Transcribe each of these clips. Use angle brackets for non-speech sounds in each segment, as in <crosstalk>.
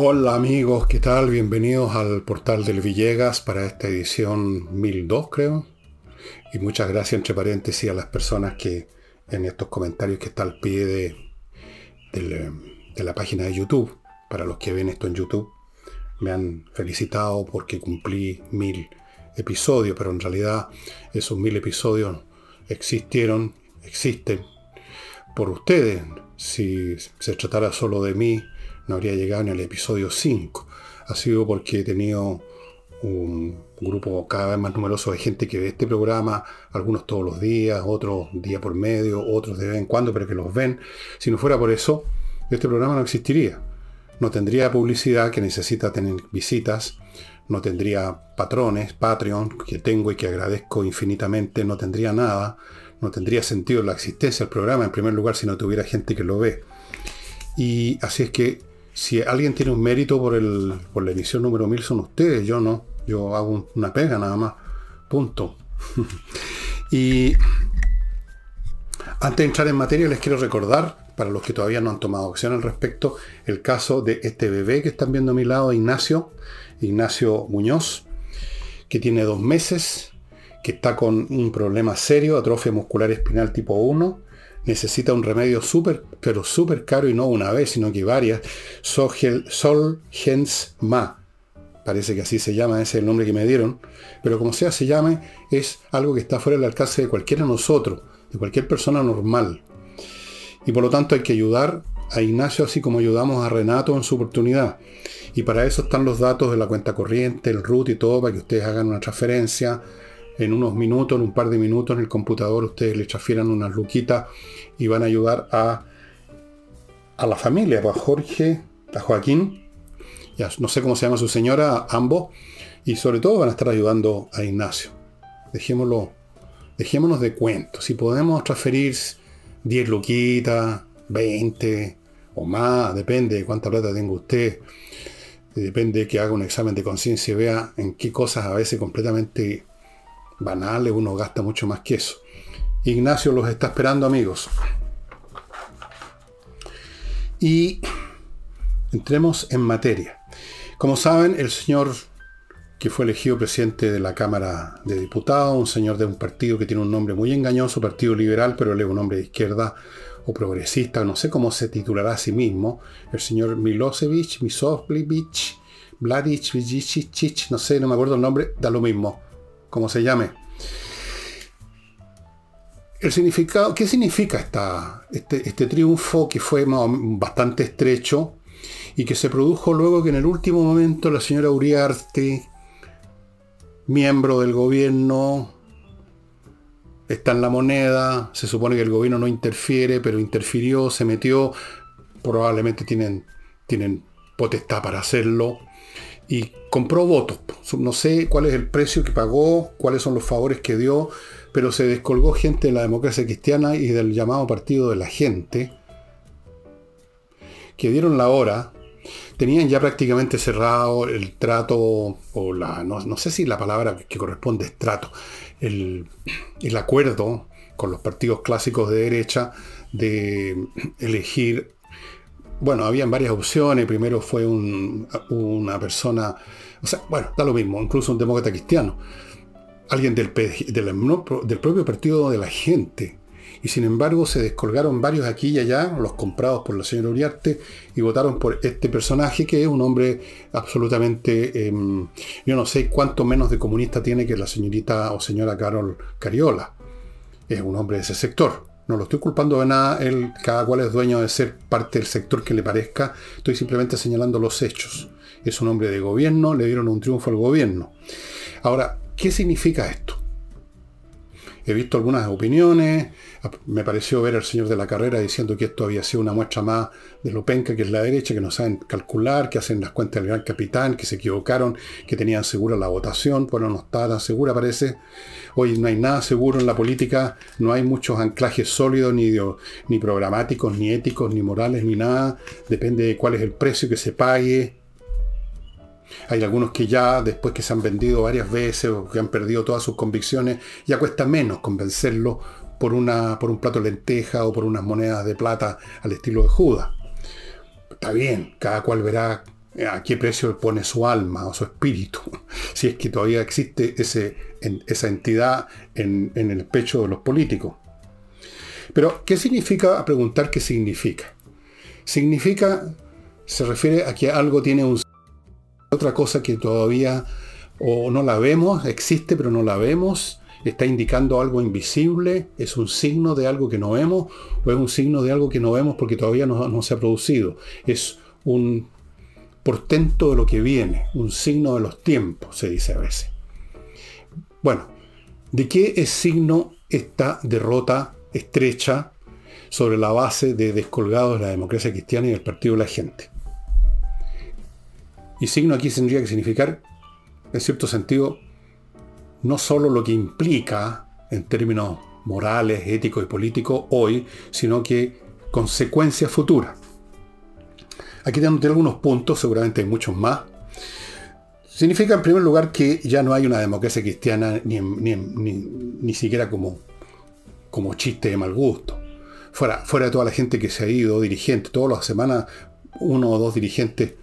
Hola amigos, ¿qué tal? Bienvenidos al portal del Villegas para esta edición 1002 creo. Y muchas gracias entre paréntesis a las personas que en estos comentarios que está al pie de, de la página de YouTube, para los que ven esto en YouTube, me han felicitado porque cumplí mil episodios, pero en realidad esos mil episodios existieron, existen por ustedes. Si se tratara solo de mí, no habría llegado en el episodio 5. Ha sido porque he tenido un grupo cada vez más numeroso de gente que ve este programa, algunos todos los días, otros día por medio, otros de vez en cuando, pero que los ven. Si no fuera por eso, este programa no existiría. No tendría publicidad que necesita tener visitas, no tendría patrones, Patreon, que tengo y que agradezco infinitamente, no tendría nada, no tendría sentido la existencia del programa, en primer lugar, si no tuviera gente que lo ve. Y así es que si alguien tiene un mérito por, el, por la edición número 1000 son ustedes, yo no. Yo hago una pega nada más. Punto. <laughs> y antes de entrar en materia les quiero recordar, para los que todavía no han tomado acción al respecto, el caso de este bebé que están viendo a mi lado, Ignacio, Ignacio Muñoz, que tiene dos meses, que está con un problema serio, atrofia muscular espinal tipo 1, necesita un remedio súper, pero súper caro y no una vez, sino que varias. Sol Gens Ma. Parece que así se llama, ese es el nombre que me dieron. Pero como sea se llame, es algo que está fuera del alcance de cualquiera de nosotros, de cualquier persona normal. Y por lo tanto hay que ayudar a Ignacio así como ayudamos a Renato en su oportunidad. Y para eso están los datos de la cuenta corriente, el root y todo, para que ustedes hagan una transferencia en unos minutos, en un par de minutos en el computador, ustedes le transfieran unas luquitas y van a ayudar a, a la familia, a Jorge, a Joaquín, ya, no sé cómo se llama su señora, ambos, y sobre todo van a estar ayudando a Ignacio. Dejémoslo, dejémonos de cuentos. Si podemos transferir 10 luquitas, 20 o más, depende de cuánta plata tenga usted, depende de que haga un examen de conciencia y vea en qué cosas a veces completamente banales uno gasta mucho más que eso. Ignacio los está esperando, amigos. Y entremos en materia. Como saben, el señor que fue elegido presidente de la Cámara de Diputados, un señor de un partido que tiene un nombre muy engañoso, Partido Liberal, pero él es un hombre de izquierda o progresista, no sé cómo se titulará a sí mismo, el señor Milosevic, Misovic, Vladic, no sé, no me acuerdo el nombre, da lo mismo, como se llame. El significado, ¿qué significa esta, este, este, triunfo que fue bastante estrecho y que se produjo luego que en el último momento la señora Uriarte, miembro del gobierno, está en la moneda, se supone que el gobierno no interfiere, pero interfirió, se metió, probablemente tienen, tienen potestad para hacerlo, y compró votos. No sé cuál es el precio que pagó, cuáles son los favores que dio, pero se descolgó gente de la democracia cristiana y del llamado partido de la gente, que dieron la hora, tenían ya prácticamente cerrado el trato, o la, no, sé si la palabra que corresponde es trato, el, el acuerdo con los partidos clásicos de derecha de elegir bueno, habían varias opciones. Primero fue una persona, o sea, bueno, da lo mismo, incluso un demócrata cristiano. Alguien del, propio partido de la gente. Y sin embargo se descolgaron varios aquí y allá, los comprados por la señora Uriarte, y votaron por este personaje que es un hombre absolutamente, em, yo no sé cuánto menos de comunista tiene que la señorita o señora Carol Cariola. Es un hombre de ese sector. No lo estoy culpando de nada, él, cada cual es dueño de ser parte del sector que le parezca, estoy simplemente señalando los hechos. Es un hombre de gobierno, le dieron un triunfo al gobierno. Ahora, ¿qué significa esto? He visto algunas opiniones, me pareció ver al señor de la carrera diciendo que esto había sido una muestra más de lo penca que es la derecha, que no saben calcular, que hacen las cuentas del gran capitán, que se equivocaron, que tenían segura la votación, bueno, no estaba tan segura parece. Hoy no hay nada seguro en la política, no hay muchos anclajes sólidos, ni, ni programáticos, ni éticos, ni morales, ni nada. Depende de cuál es el precio que se pague, hay algunos que ya, después que se han vendido varias veces o que han perdido todas sus convicciones, ya cuesta menos convencerlos por, una, por un plato de lenteja o por unas monedas de plata al estilo de Judas. Está bien, cada cual verá a qué precio pone su alma o su espíritu, <laughs> si es que todavía existe ese, esa entidad en, en el pecho de los políticos. Pero, ¿qué significa? A preguntar qué significa. Significa, se refiere a que algo tiene un... Otra cosa que todavía o no la vemos, existe pero no la vemos, está indicando algo invisible, es un signo de algo que no vemos, o es un signo de algo que no vemos porque todavía no, se ha producido. Es un portento de lo que viene, un signo de los tiempos, se dice a veces. Bueno, ¿de qué es signo esta derrota estrecha sobre la base de descolgados de la democracia cristiana y del partido de la gente? Y signo aquí tendría que significar, en cierto sentido, no solo lo que implica en términos morales, éticos y políticos hoy, sino que consecuencias futuras. Aquí tengo algunos puntos, seguramente hay muchos más. Significa en primer lugar que ya no hay una democracia cristiana ni, ni, siquiera como, chiste de mal gusto. Fuera, fuera de toda la gente que se ha ido, dirigentes, todas las semanas uno o dos dirigentes,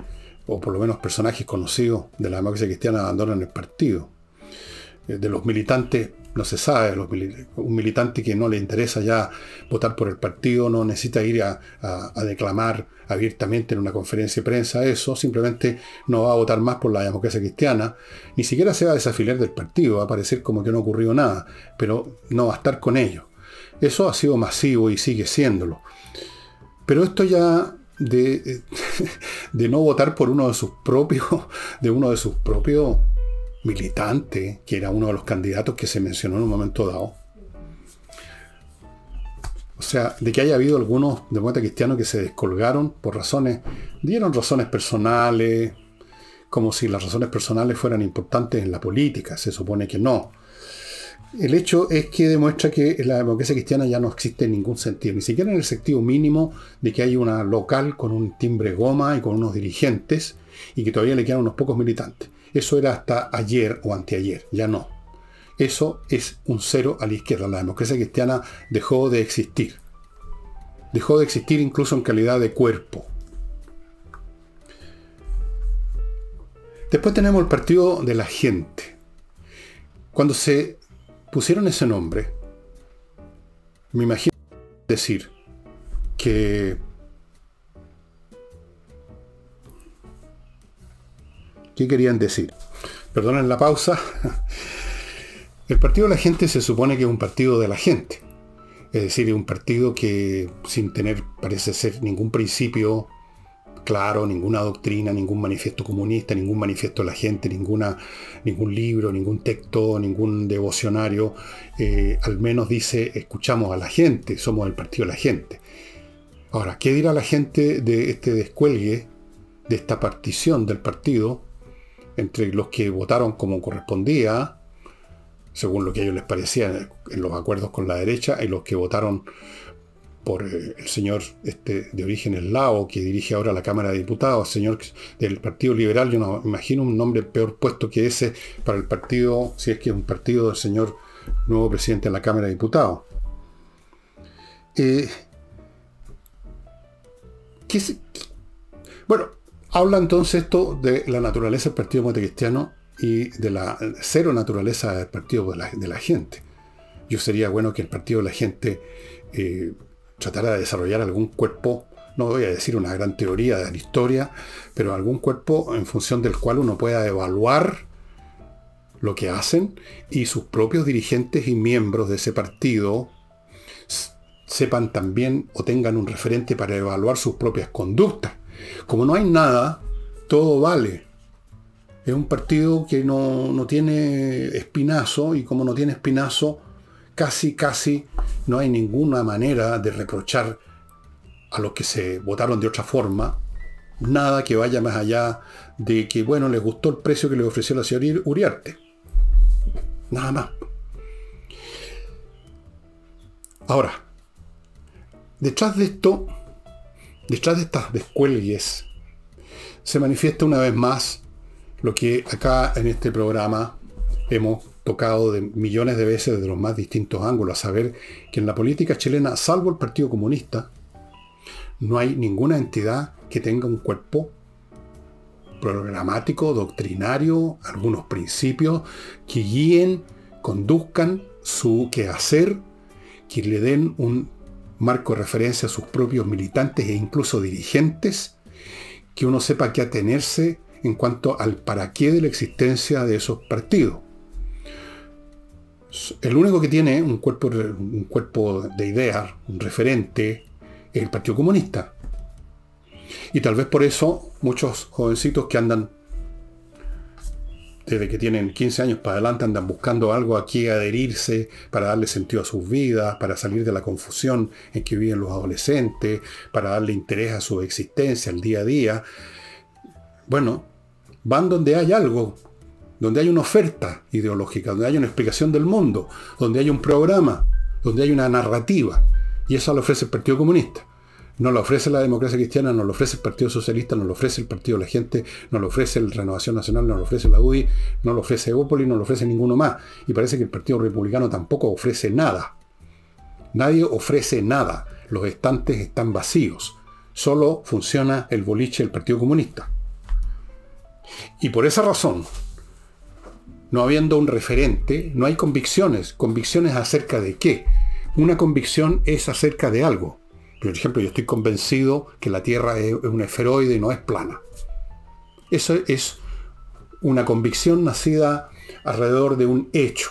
o por lo menos personajes conocidos de la democracia cristiana abandonan el partido. Eh, de los militantes no se sabe, un militante que no le interesa ya votar por el partido no necesita ir a, declamar abiertamente en una conferencia de prensa eso, simplemente no va a votar más por la democracia cristiana, ni siquiera se va a desafiliar del partido, va a parecer como que no ocurrió nada, pero no va a estar con ellos. Eso ha sido masivo y sigue siéndolo. Pero esto ya de, <laughs> de no votar por uno de sus propios, de uno de sus propios militante, que era uno de los candidatos que se mencionó en un momento dado. O sea, de que haya habido algunos demócratas cristianos que se descolgaron por razones, dieron razones personales, como si las razones personales fueran importantes en la política, se supone que no. El hecho es que demuestra que la democracia cristiana ya no existe en ningún sentido, ni siquiera en el sentido mínimo de que hay una local con un timbre goma y con unos dirigentes y que todavía le quedan unos pocos militantes. Eso era hasta ayer o anteayer, ya no. Eso es un cero a la izquierda. La democracia cristiana dejó de existir. Dejó de existir incluso en calidad de cuerpo. Después tenemos el partido de la gente. Cuando se pusieron ese nombre, me imagino decir que ¿Qué querían decir? Perdonen la pausa. El partido de la gente se supone que es un partido de la gente. Es decir, es un partido que sin tener, parece ser, ningún principio claro, ninguna doctrina, ningún manifiesto comunista, ningún manifiesto de la gente, ninguna, ningún libro, ningún texto, ningún devocionario, eh, al menos dice, escuchamos a la gente, somos el partido de la gente. Ahora, ¿qué dirá la gente de este descuelgue, de esta partición del partido? Entre los que votaron como correspondía, según lo que a ellos les parecía en los acuerdos con la derecha, y los que votaron por eh, el señor este, de origen eslavo, que dirige ahora la Cámara de Diputados, señor del Partido Liberal, yo no imagino un nombre peor puesto que ese para el partido, si es que es un partido del señor nuevo presidente de la Cámara de Diputados. Eh, bueno, Habla entonces esto de la naturaleza del Partido Demócrata Cristiano y de la cero naturaleza del Partido de la, Gente. Yo sería bueno que el Partido de la Gente eh, tratara de desarrollar algún cuerpo, no voy a decir una gran teoría de la historia, pero algún cuerpo en función del cual uno pueda evaluar lo que hacen y sus propios dirigentes y miembros de ese partido sepan también o tengan un referente para evaluar sus propias conductas como no hay nada, todo vale. Es un partido que no, tiene espinazo y como no tiene espinazo, casi, casi no hay ninguna manera de reprochar a los que se votaron de otra forma, nada que vaya más allá de que, bueno, les gustó el precio que le ofreció la señora Uriarte. Nada más. Ahora, detrás de esto Detrás de estas descuelgues se manifiesta una vez más lo que acá en este programa hemos tocado de millones de veces desde los más distintos ángulos, a saber que en la política chilena, salvo el Partido Comunista, no hay ninguna entidad que tenga un cuerpo programático, doctrinario, algunos principios que guíen, conduzcan su quehacer, que le den un marco referencia a sus propios militantes e incluso dirigentes, que uno sepa qué atenerse en cuanto al para qué de la existencia de esos partidos. El único que tiene un cuerpo, un cuerpo de ideas, un referente, es el Partido Comunista. Y tal vez por eso muchos jovencitos que andan, desde que tienen 15 años para adelante, andan buscando algo aquí adherirse para darle sentido a sus vidas, para salir de la confusión en que viven los adolescentes, para darle interés a su existencia, al día a día. Bueno, van donde hay algo, donde hay una oferta ideológica, donde hay una explicación del mundo, donde hay un programa, donde hay una narrativa. Y eso lo ofrece el Partido Comunista. No lo ofrece la democracia cristiana, no lo ofrece el Partido Socialista, no lo ofrece el Partido de la Gente, no lo ofrece el Renovación Nacional, no lo ofrece la UDI, no lo ofrece Evópolis, no lo ofrece ninguno más. Y parece que el Partido Republicano tampoco ofrece nada. Nadie ofrece nada. Los estantes están vacíos. Solo funciona el boliche del Partido Comunista. Y por esa razón, no habiendo un referente, no hay convicciones. ¿Convicciones acerca de qué? Una convicción es acerca de algo. Por ejemplo, yo estoy convencido que la Tierra es un esferoide y no es plana. Eso es una convicción nacida alrededor de un hecho.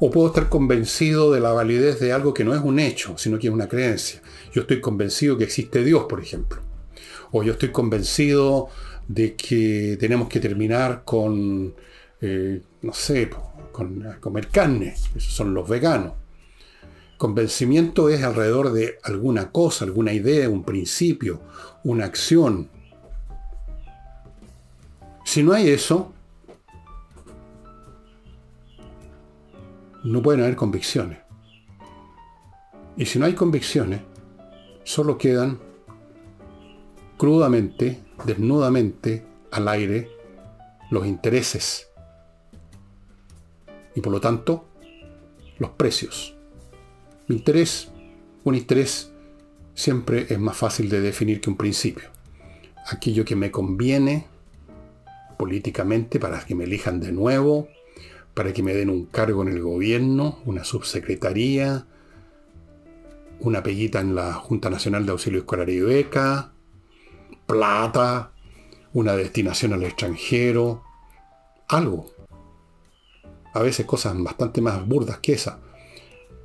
O puedo estar convencido de la validez de algo que no es un hecho, sino que es una creencia. Yo estoy convencido que existe Dios, por ejemplo. O yo estoy convencido de que tenemos que terminar con, eh, no sé, con comer carne. Esos son los veganos. Convencimiento es alrededor de alguna cosa, alguna idea, un principio, una acción. Si no hay eso, no pueden haber convicciones. Y si no hay convicciones, solo quedan crudamente, desnudamente, al aire los intereses. Y por lo tanto, los precios interés, un interés siempre es más fácil de definir que un principio. Aquello que me conviene políticamente para que me elijan de nuevo, para que me den un cargo en el gobierno, una subsecretaría, una peguita en la Junta Nacional de Auxilio Escolar y Beca, plata, una destinación al extranjero, algo. A veces cosas bastante más burdas que esa.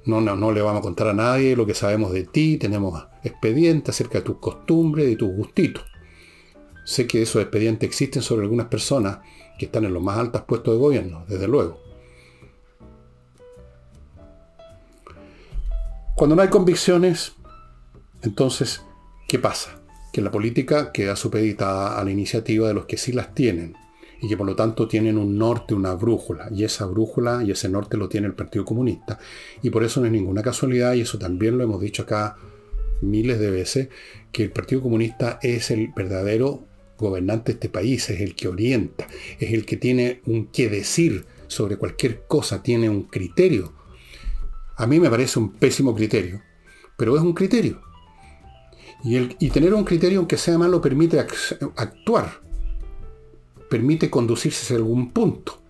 No, no, le vamos a contar a nadie lo que sabemos de ti, tenemos expedientes acerca de tus costumbres, de tus gustitos. Sé que esos expedientes existen sobre algunas personas que están en los más altos puestos de gobierno, desde luego. Cuando no hay convicciones, entonces, ¿qué pasa? Que la política queda supeditada a la iniciativa de los que sí las tienen y que por lo tanto tienen un norte, una brújula, y esa brújula y ese norte lo tiene el Partido Comunista, y por eso no es ninguna casualidad, y eso también lo hemos dicho acá miles de veces, que el Partido Comunista es el verdadero gobernante de este país, es el que orienta, es el que tiene un qué decir sobre cualquier cosa, tiene un criterio. A mí me parece un pésimo criterio, pero es un criterio. Y, y tener un criterio, aunque sea malo, permite actuar permite conducirse hacia algún punto.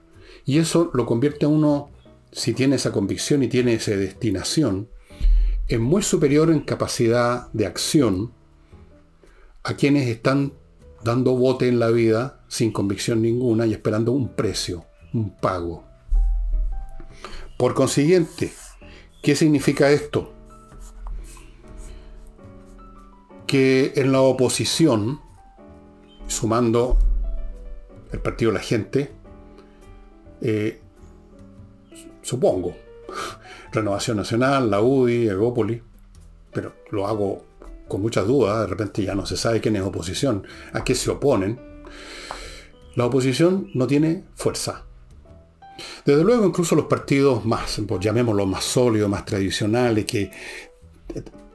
Y eso lo convierte a uno, si tiene esa convicción y tiene esa destinación, en muy superior en capacidad de acción a quienes están dando bote en la vida sin convicción ninguna y esperando un precio, un pago. Por consiguiente, ¿qué significa esto? Que en la oposición, sumando el Partido la Gente, eh, supongo, <laughs> Renovación Nacional, la UDI, Egópolis, pero lo hago con muchas dudas, de repente ya no se sabe quién es oposición, a qué se oponen. La oposición no tiene fuerza. Desde luego, incluso los partidos más, pues llamémoslos más sólidos, más tradicionales, que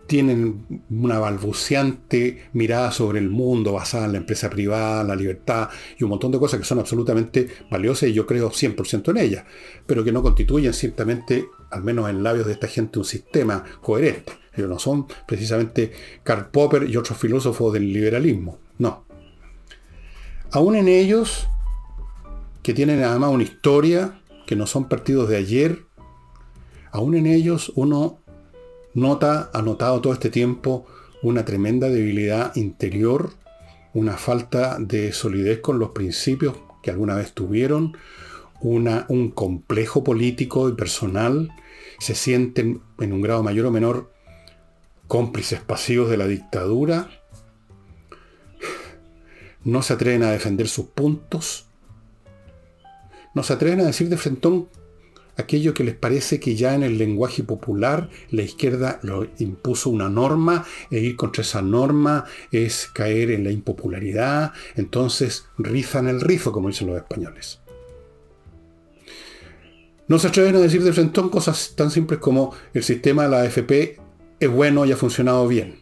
tienen una balbuceante mirada sobre el mundo basada en la empresa privada, la libertad y un montón de cosas que son absolutamente valiosas y yo creo 100% en ellas, pero que no constituyen ciertamente, al menos en labios de esta gente, un sistema coherente. Ellos no son precisamente Karl Popper y otros filósofos del liberalismo, no. Aún en ellos, que tienen además una historia, que no son partidos de ayer, aún en ellos uno nota, ha notado todo este tiempo, una tremenda debilidad interior, una falta de solidez con los principios que alguna vez tuvieron, un complejo político y personal, se sienten en un grado mayor o menor cómplices pasivos de la dictadura, no se atreven a defender sus puntos, no se atreven a decir de frentón aquello que les parece que ya en el lenguaje popular la izquierda lo impuso una norma e ir contra esa norma es caer en la impopularidad, entonces rizan el rizo, como dicen los españoles. No se atreven a decir de frente cosas tan simples como el sistema de la AFP es bueno y ha funcionado bien.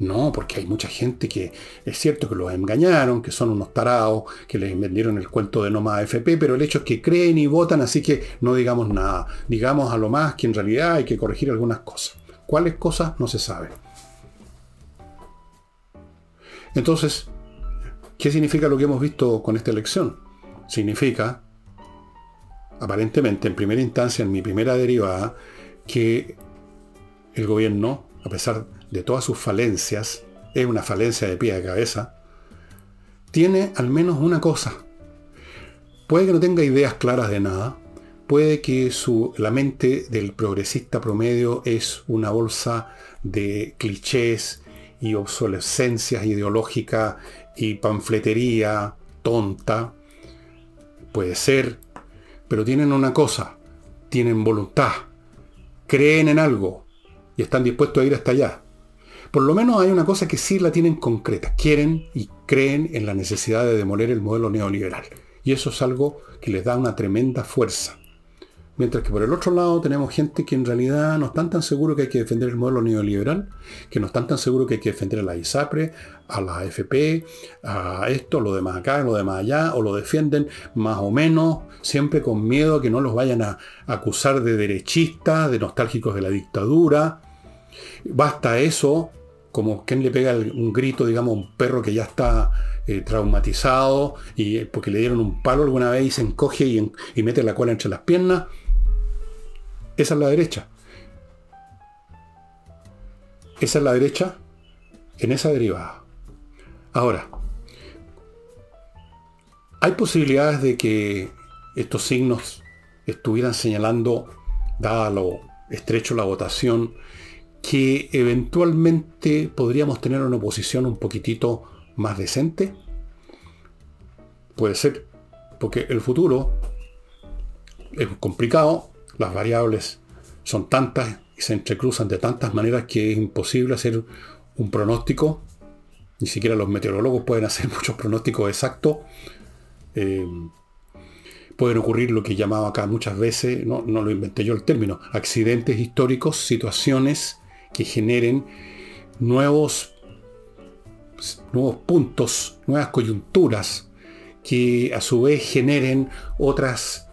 No, porque hay mucha gente que es cierto que los engañaron, que son unos tarados, que les vendieron el cuento de no más AFP, pero el hecho es que creen y votan, así que no digamos nada. Digamos a lo más que en realidad hay que corregir algunas cosas. ¿Cuáles cosas? No se sabe. Entonces, ¿qué significa lo que hemos visto con esta elección? Significa, aparentemente, en primera instancia, en mi primera derivada, que el gobierno, a pesar de de todas sus falencias, es una falencia de pie de cabeza, tiene al menos una cosa. Puede que no tenga ideas claras de nada, puede que su, la mente del progresista promedio es una bolsa de clichés y obsolescencias ideológicas y panfletería tonta. Puede ser, pero tienen una cosa, tienen voluntad, creen en algo y están dispuestos a ir hasta allá. Por lo menos hay una cosa que sí la tienen concreta. Quieren y creen en la necesidad de demoler el modelo neoliberal. Y eso es algo que les da una tremenda fuerza. Mientras que por el otro lado tenemos gente que en realidad no están tan seguros que hay que defender el modelo neoliberal, que no están tan seguros que hay que defender a la ISAPRE, a la AFP, a esto, lo demás acá, lo demás allá, o lo defienden más o menos, siempre con miedo que no los vayan a acusar de derechistas, de nostálgicos de la dictadura. Basta eso como quien le pega un grito, digamos, a un perro que ya está eh, traumatizado y eh, porque le dieron un palo alguna vez y se encoge y, mete la cola entre las piernas. Esa es la derecha. Esa es la derecha en esa derivada. Ahora, hay posibilidades de que estos signos estuvieran señalando, dada lo estrecho la votación, que eventualmente podríamos tener una oposición un poquitito más decente? Puede ser, porque el futuro es complicado, las variables son tantas y se entrecruzan de tantas maneras que es imposible hacer un pronóstico. Ni siquiera los meteorólogos pueden hacer <laughs> muchos pronósticos exactos. Eh, pueden ocurrir lo que llamaba acá muchas veces, no, no lo inventé yo el término, accidentes históricos, situaciones que generen nuevos, nuevos puntos, nuevas coyunturas, que a su vez generen otras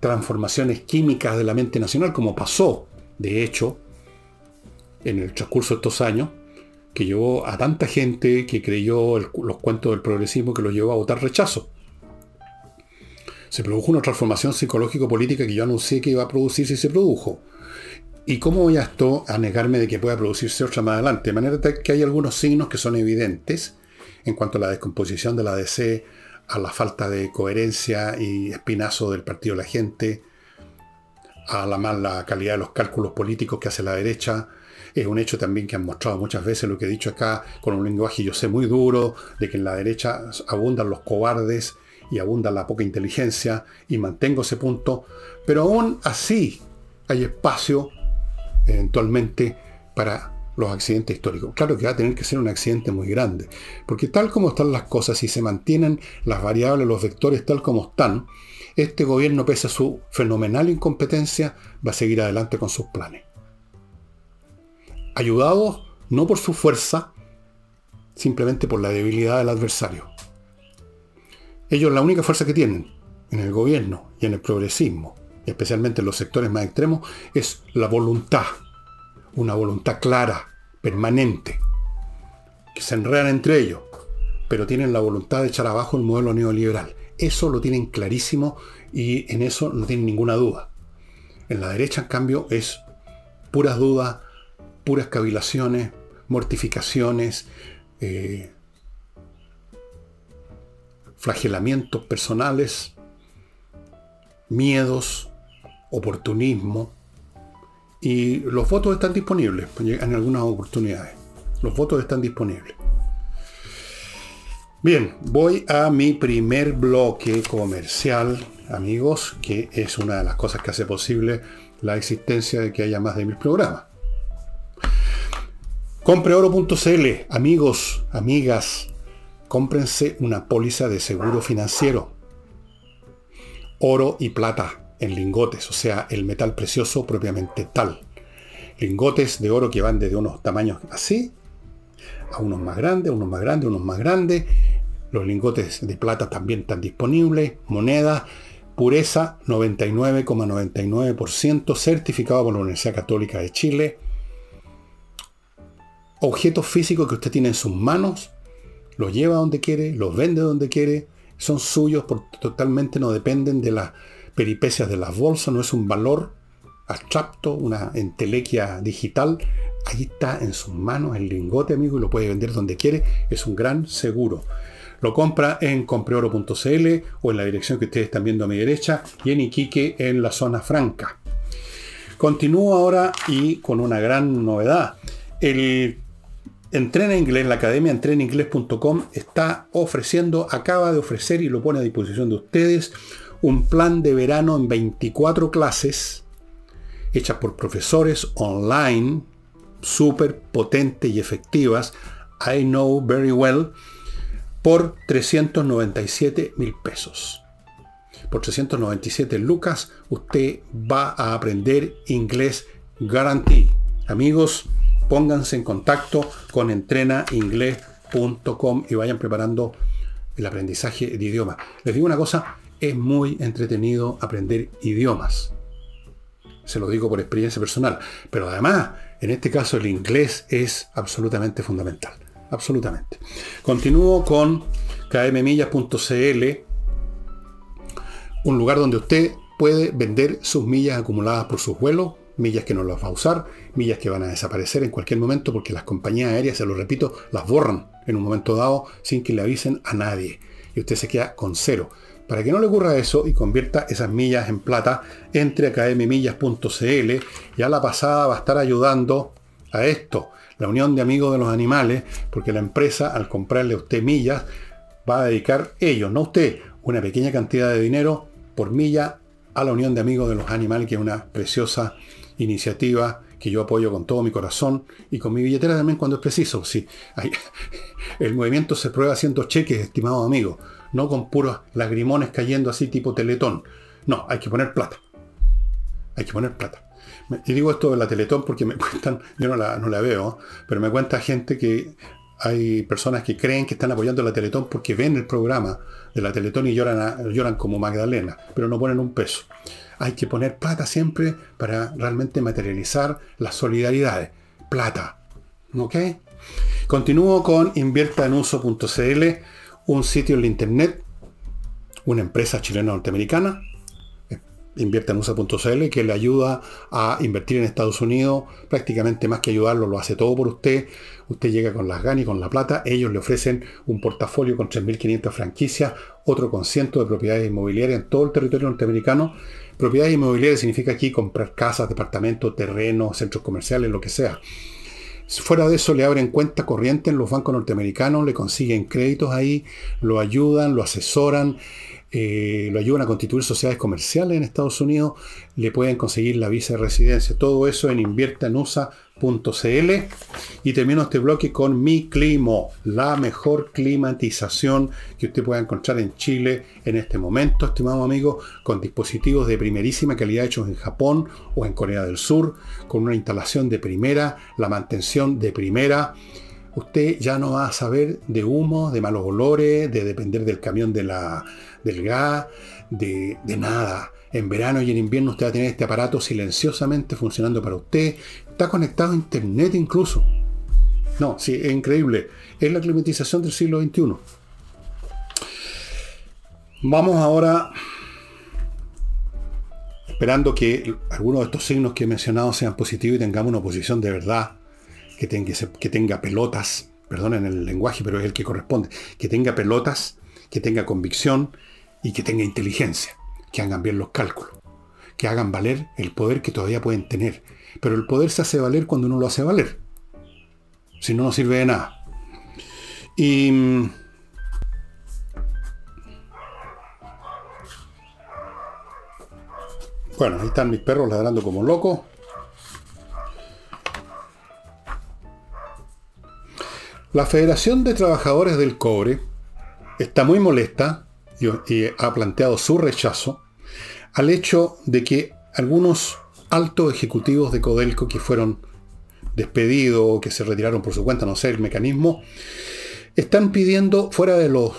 transformaciones químicas de la mente nacional, como pasó, de hecho, en el transcurso de estos años, que llevó a tanta gente que creyó los cuentos del progresismo que los llevó a votar rechazo. Se produjo una transformación psicológico-política que yo anuncié que iba a producirse y se produjo. ¿Y cómo voy a esto a negarme de que pueda producirse otra más adelante? De manera que hay algunos signos que son evidentes en cuanto a la descomposición de la DC, a la falta de coherencia y espinazo del partido de la gente, a la mala calidad de los cálculos políticos que hace la derecha. Es un hecho también que han mostrado muchas veces lo que he dicho acá con un lenguaje yo sé muy duro, de que en la derecha abundan los cobardes y abunda la poca inteligencia, y mantengo ese punto, pero aún así hay espacio eventualmente para los accidentes históricos. Claro que va a tener que ser un accidente muy grande, porque tal como están las cosas, si se mantienen las variables, los vectores tal como están, este gobierno, pese a su fenomenal incompetencia, va a seguir adelante con sus planes. Ayudados no por su fuerza, simplemente por la debilidad del adversario. Ellos la única fuerza que tienen en el gobierno y en el progresismo, especialmente en los sectores más extremos, es la voluntad. Una voluntad clara, permanente, que se enredan entre ellos, pero tienen la voluntad de echar abajo el modelo neoliberal. Eso lo tienen clarísimo y en eso no tienen ninguna duda. En la derecha, en cambio, es puras dudas, puras cavilaciones, mortificaciones, eh, flagelamientos personales, miedos, oportunismo. Y los votos están disponibles en algunas oportunidades. Los votos están disponibles. Bien, voy a mi primer bloque comercial, amigos, que es una de las cosas que hace posible la existencia de que haya más de mil programas. Compreoro.cl, amigos, amigas, cómprense una póliza de seguro financiero. Oro y plata en lingotes, o sea, el metal precioso propiamente tal. Lingotes de oro que van desde unos tamaños así a unos más grandes, unos más grandes, unos más grandes. Los lingotes de plata también están disponibles. Moneda, pureza 99,99%, certificado por la Universidad Católica de Chile objetos físicos que usted tiene en sus manos, los lleva donde quiere, los vende donde quiere, son suyos, porque totalmente no dependen de las peripecias de las bolsas, no es un valor abstracto, una entelequia digital. Ahí está en sus manos el lingote, amigo, y lo puede vender donde quiere. Es un gran seguro. Lo compra en compreoro.cl o en la dirección que ustedes están viendo a mi derecha y en Iquique en la zona franca. Continúo ahora y con una gran novedad. El Entrena Inglés, la academia entrenainglés.com está ofreciendo, acaba de ofrecer y lo pone a disposición de ustedes, un plan de verano en 24 clases hechas por profesores online, súper potentes y efectivas, I know very well, por 397 mil pesos. Por 397 lucas usted va a aprender inglés garantí. Amigos, pónganse en contacto con entrenainglés.com y vayan preparando el aprendizaje de idioma. Les digo una cosa, es muy entretenido aprender idiomas. Se lo digo por experiencia personal. Pero además, en este caso el inglés es absolutamente fundamental. Absolutamente. Continúo con kmmillas.cl, un lugar donde usted puede vender sus millas acumuladas por sus vuelos millas que no las va a usar, millas que van a desaparecer en cualquier momento porque las compañías aéreas, se lo repito, las borran en un momento dado sin que le avisen a nadie. Y usted se queda con cero. Para que no le ocurra eso y convierta esas millas en plata, entre a kmmillas.cl y a la pasada va a estar ayudando a esto, la Unión de Amigos de los Animales, porque la empresa al comprarle a usted millas va a dedicar ellos, no usted, una pequeña cantidad de dinero por milla a la Unión de Amigos de los Animales, que es una preciosa iniciativa que yo apoyo con todo mi corazón y con mi billetera también cuando es preciso. Sí, <laughs> el movimiento se prueba haciendo cheques, estimado amigo, no con puros lagrimones cayendo así tipo teletón. No, hay que poner plata. Hay que poner plata. Y digo esto de la Teletón porque me <laughs> cuentan, yo no la, no la veo, pero me cuenta gente que hay personas que creen que están apoyando la Teletón porque ven el programa de la Teletón y lloran, lloran como Magdalena, pero no ponen un peso hay que poner plata siempre para realmente materializar las solidaridades. Plata. ¿Ok? Continúo con inviertaenuso.cl, un sitio en la internet, una empresa chilena norteamericana, inviertaenuso.cl, que le ayuda a invertir en Estados Unidos. Prácticamente más que ayudarlo, lo hace todo por usted. Usted llega con las ganas y con la plata. Ellos le ofrecen un portafolio con 3.500 franquicias, otro con cientos de propiedades inmobiliarias en todo el territorio norteamericano Propiedades inmobiliarias significa aquí comprar casas, departamentos, terrenos, centros comerciales, lo que sea. Fuera de eso le abren cuenta corriente en los bancos norteamericanos, le consiguen créditos ahí, lo ayudan, lo asesoran, eh, lo ayudan a constituir sociedades comerciales en Estados Unidos, le pueden conseguir la visa de residencia. Todo eso en inviertanusa.cl. y termino este bloque con Mi Climo, la mejor climatización que usted pueda encontrar en Chile en este momento, estimado amigo, con dispositivos de primerísima calidad hechos en Japón o en Corea del Sur, con una instalación de primera, la mantención de primera. Usted ya no va a saber de humo, de malos olores, de depender del camión de la, del gas, de, de nada. En verano y en invierno usted va a tener este aparato silenciosamente funcionando para usted. Está conectado a internet incluso. No, sí, es increíble. Es la climatización del siglo XXI. Vamos ahora, esperando que algunos de estos signos que he mencionado sean positivos y tengamos una oposición de verdad, que tenga, que tenga pelotas, perdonen el lenguaje, pero es el que corresponde, que tenga pelotas, que tenga convicción y que tenga inteligencia que hagan bien los cálculos, que hagan valer el poder que todavía pueden tener. Pero el poder se hace valer cuando uno lo hace valer. Si no, no sirve de nada. Y... Mm, bueno, ahí están mis perros ladrando como locos. La Federación de Trabajadores del Cobre está muy molesta y, ha planteado su rechazo al hecho de que algunos altos ejecutivos de Codelco que fueron despedidos o que se retiraron por su cuenta, no sé el mecanismo, están pidiendo fuera de los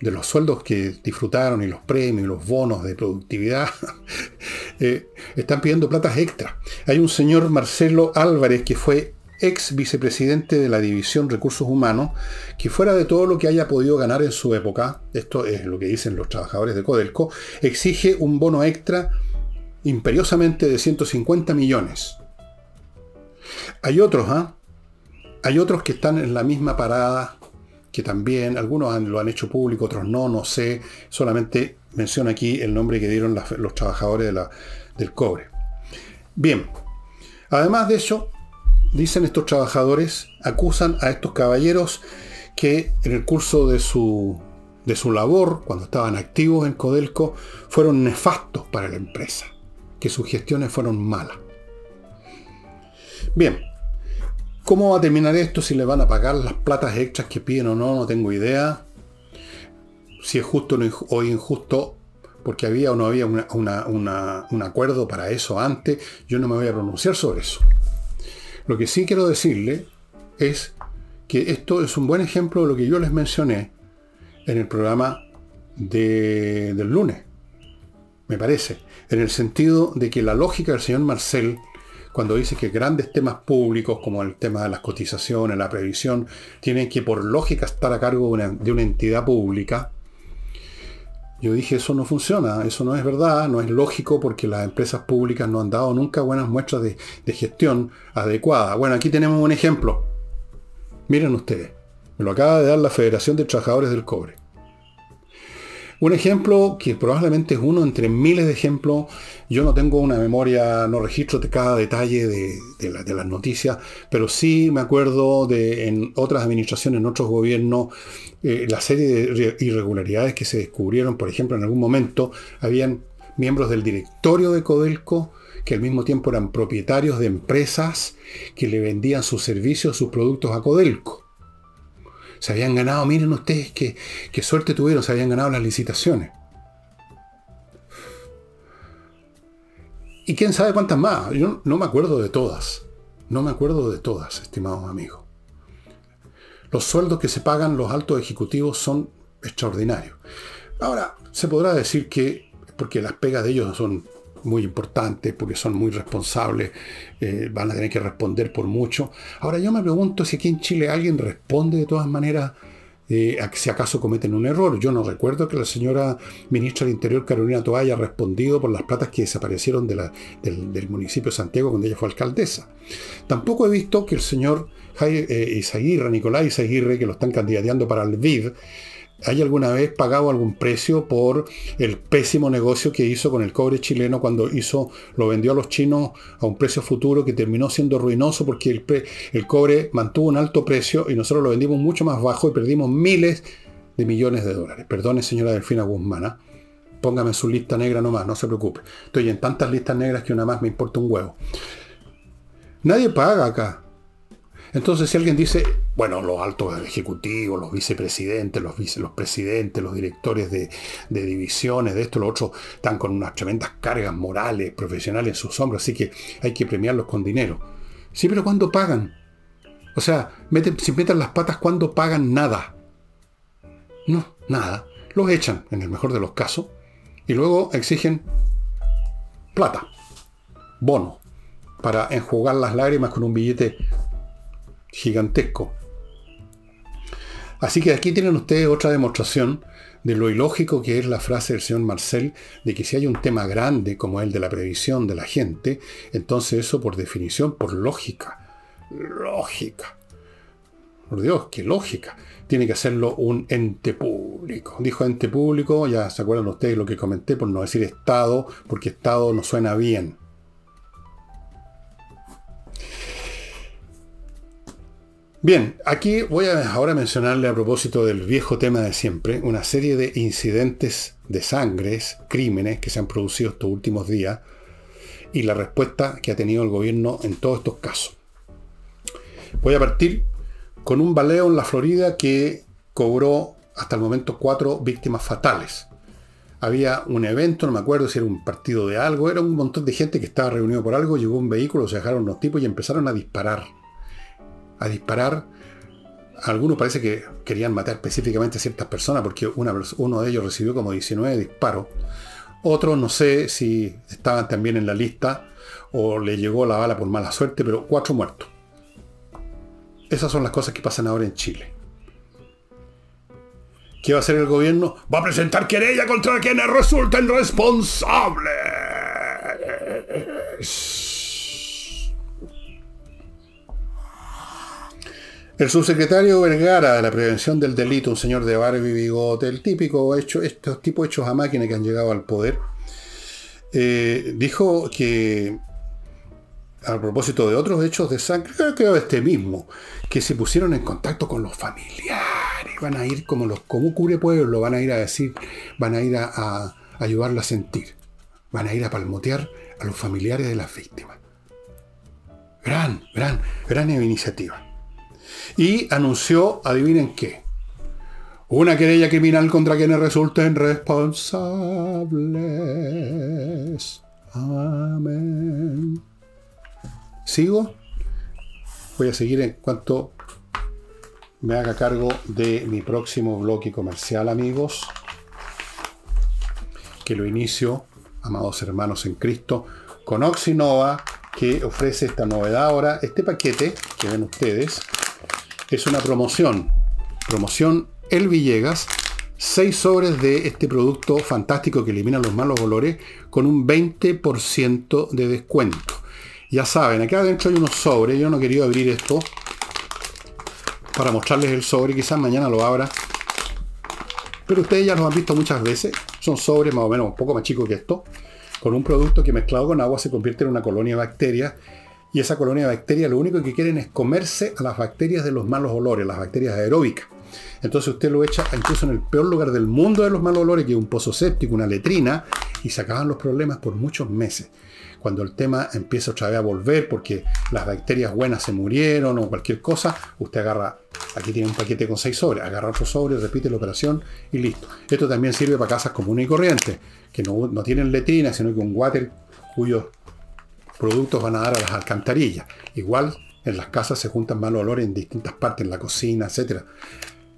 de los sueldos que disfrutaron y los premios y los bonos de productividad, <laughs> eh, están pidiendo platas extra. Hay un señor Marcelo Álvarez que fue ex vicepresidente de la División Recursos Humanos, que fuera de todo lo que haya podido ganar en su época, esto es lo que dicen los trabajadores de Codelco, exige un bono extra imperiosamente de 150 millones. Hay otros, ¿ah? Hay otros que están en la misma parada, que también, algunos lo han hecho público, otros no, no sé, solamente menciono aquí el nombre que dieron los trabajadores del cobre. Bien, además de eso, dicen estos trabajadores, acusan a estos caballeros que en el curso de su, de su labor, cuando estaban activos en Codelco, fueron nefastos para la empresa, que sus gestiones fueron malas. Bien, ¿cómo va a terminar esto? Si le van a pagar las platas extras que piden o no, no tengo idea. Si es justo o injusto, porque había o no había un acuerdo para eso antes, yo no me voy a pronunciar sobre eso. Lo que sí quiero decirle es que esto es un buen ejemplo de lo que yo les mencioné en el programa del lunes, me parece, en el sentido de que la lógica del señor Marcel, cuando dice que grandes temas públicos como el tema de las cotizaciones, la previsión, tienen que por lógica estar a cargo de una entidad pública, yo dije, eso no funciona, eso no es verdad, no es lógico porque las empresas públicas no han dado nunca buenas muestras de, gestión adecuada. Bueno, aquí tenemos un ejemplo. Miren ustedes, me lo acaba de dar la Federación de Trabajadores del Cobre. Un ejemplo que probablemente es uno entre miles de ejemplos. Yo no tengo una memoria, no registro de cada detalle de, las noticias, pero sí me acuerdo de en otras administraciones, en otros gobiernos, eh, la serie de irregularidades que se descubrieron. Por ejemplo, en algún momento habían miembros del directorio de Codelco que al mismo tiempo eran propietarios de empresas que le vendían sus servicios, sus productos a Codelco se habían ganado, miren ustedes qué, suerte tuvieron, se habían ganado las licitaciones. Y quién sabe cuántas más. Yo no me acuerdo de todas. No me acuerdo de todas, estimados amigos. Los sueldos que se pagan los altos ejecutivos son extraordinarios. Ahora, se podrá decir que, porque las pegas de ellos son muy importantes, porque son muy responsables, eh, van a tener que responder por mucho. Ahora yo me pregunto si aquí en Chile alguien responde de todas maneras eh, si acaso cometen un error. Yo no recuerdo que la señora ministra del Interior, Carolina Toa, haya respondido por las platas que desaparecieron del, del, municipio de Santiago cuando ella fue alcaldesa. Tampoco he visto que el señor eh, Isaguirre, Nicolás Isaguirre, que lo están candidateando para el BID, ¿Hay alguna vez pagado algún precio por el pésimo negocio que hizo con el cobre chileno cuando hizo, lo vendió a los chinos a un precio futuro que terminó siendo ruinoso porque el, el cobre mantuvo un alto precio y nosotros lo vendimos mucho más bajo y perdimos miles de millones de dólares? Perdone, señora Delfina Guzmán. ¿ah? Póngame su lista negra nomás, no se preocupe. Estoy en tantas listas negras que una más me importa un huevo. Nadie paga acá. Entonces, si alguien dice, bueno, los altos ejecutivos, los vicepresidentes, los, vice, los presidentes, los directores de, divisiones, de esto, lo otro, están con unas tremendas cargas morales, profesionales en sus hombros, así que hay que premiarlos con dinero. Sí, pero ¿cuándo pagan? O sea, meten, si meten las patas, ¿cuándo pagan nada? No, nada. Los echan, en el mejor de los casos, y luego exigen plata, bono, para enjugar las lágrimas con un billete gigantesco. Así que aquí tienen ustedes otra demostración de lo ilógico que es la frase del señor Marcel de que si hay un tema grande como el de la previsión de la gente, entonces eso por definición, por lógica, lógica, por Dios, qué lógica, tiene que hacerlo un ente público. Dijo ente público, ya se acuerdan ustedes lo que comenté, por no decir Estado, porque Estado no suena bien. Bien, aquí voy a ahora mencionarle a propósito del viejo tema de siempre, una serie de incidentes de sangres, crímenes que se han producido estos últimos días y la respuesta que ha tenido el gobierno en todos estos casos. Voy a partir con un baleo en la Florida que cobró hasta el momento cuatro víctimas fatales. Había un evento, no me acuerdo si era un partido de algo, era un montón de gente que estaba reunido por algo, llegó un vehículo, se dejaron los tipos y empezaron a disparar a disparar. Algunos parece que querían matar específicamente a ciertas personas porque una, uno de ellos recibió como 19 disparos. Otros no sé si estaban también en la lista o le llegó la bala por mala suerte, pero cuatro muertos. Esas son las cosas que pasan ahora en Chile. ¿Qué va a hacer el gobierno? Va a presentar querella contra quienes resulten responsables. El subsecretario Vergara de la Prevención del Delito, un señor de Barbie bigote, el típico hecho, estos tipos hechos a máquina que han llegado al poder, eh, dijo que a propósito de otros hechos de sangre, creo que este mismo, que se pusieron en contacto con los familiares, van a ir como los como cubre pueblo, van a ir a decir, van a ir a, a ayudarlo a sentir, van a ir a palmotear a los familiares de las víctimas. Gran, gran, gran iniciativa y anunció, adivinen qué, una querella criminal contra quienes resulten responsables. Amén. ¿Sigo? Voy a seguir en cuanto me haga cargo de mi próximo bloque comercial, amigos, que lo inicio, amados hermanos en Cristo, con Oxinova, que ofrece esta novedad ahora, este paquete que ven ustedes, es una promoción. Promoción El Villegas. seis sobres de este producto fantástico que elimina los malos olores con un 20% de descuento. Ya saben, acá adentro hay unos sobres. Yo no quería abrir esto para mostrarles el sobre. Quizás mañana lo abra. Pero ustedes ya lo han visto muchas veces. Son sobres más o menos un poco más chicos que esto. Con un producto que mezclado con agua se convierte en una colonia de bacterias y esa colonia de bacterias lo único que quieren es comerse a las bacterias de los malos olores, las bacterias aeróbicas. Entonces usted lo echa incluso en el peor lugar del mundo de los malos olores, que es un pozo séptico, una letrina, y se acaban los problemas por muchos meses. Cuando el tema empieza otra vez a volver porque las bacterias buenas se murieron o cualquier cosa, usted agarra, aquí tiene un paquete con seis sobres, agarra otro sobre, repite la operación y listo. Esto también sirve para casas comunes y corrientes, que no, no tienen letrina, sino que un water cuyo productos van a dar a las alcantarillas. Igual en las casas se juntan malos olores en distintas partes, en la cocina, etc.